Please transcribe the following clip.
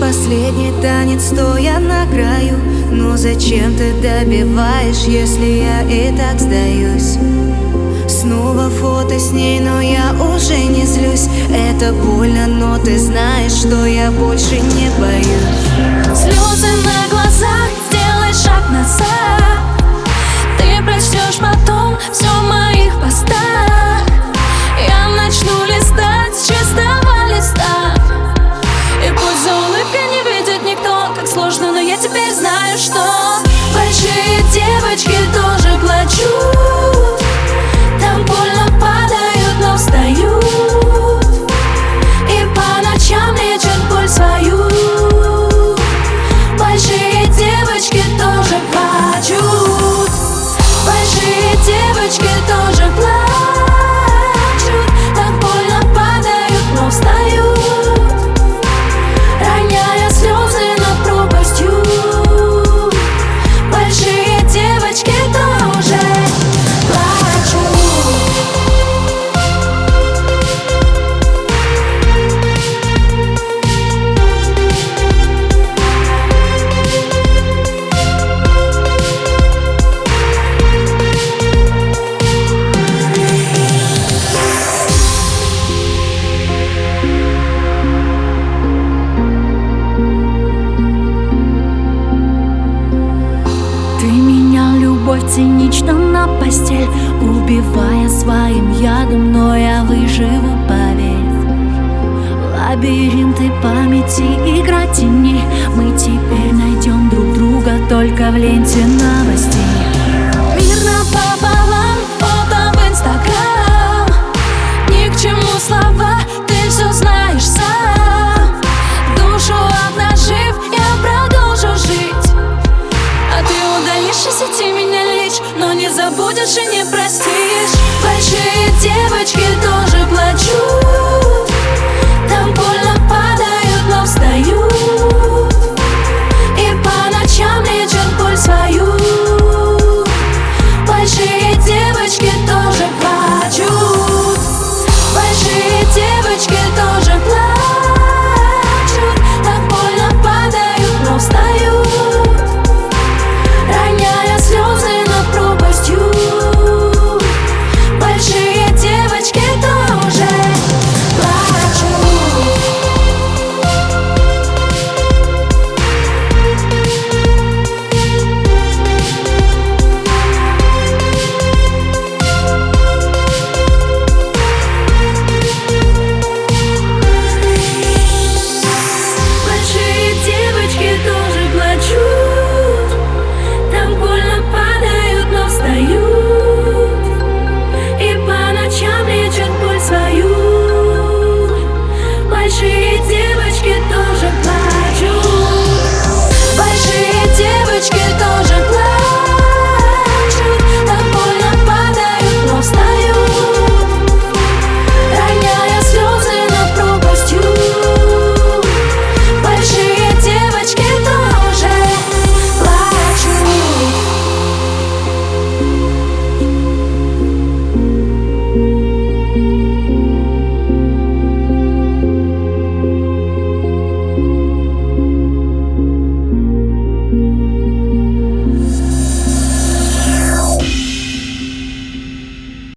Последний танец стоя на краю. Но зачем ты добиваешь, если я и так сдаюсь? Снова фото с ней, но я уже не злюсь. Это больно, но ты знаешь, что я больше не боюсь. Слезы на глазах, сделай шаг назад девочки тоже плачут цинично на постель Убивая своим ядом, но я выживу, поверь. Лабиринты памяти, игра теней Мы теперь найдем друг друга только в ленте новостей простишь Большие девочки, но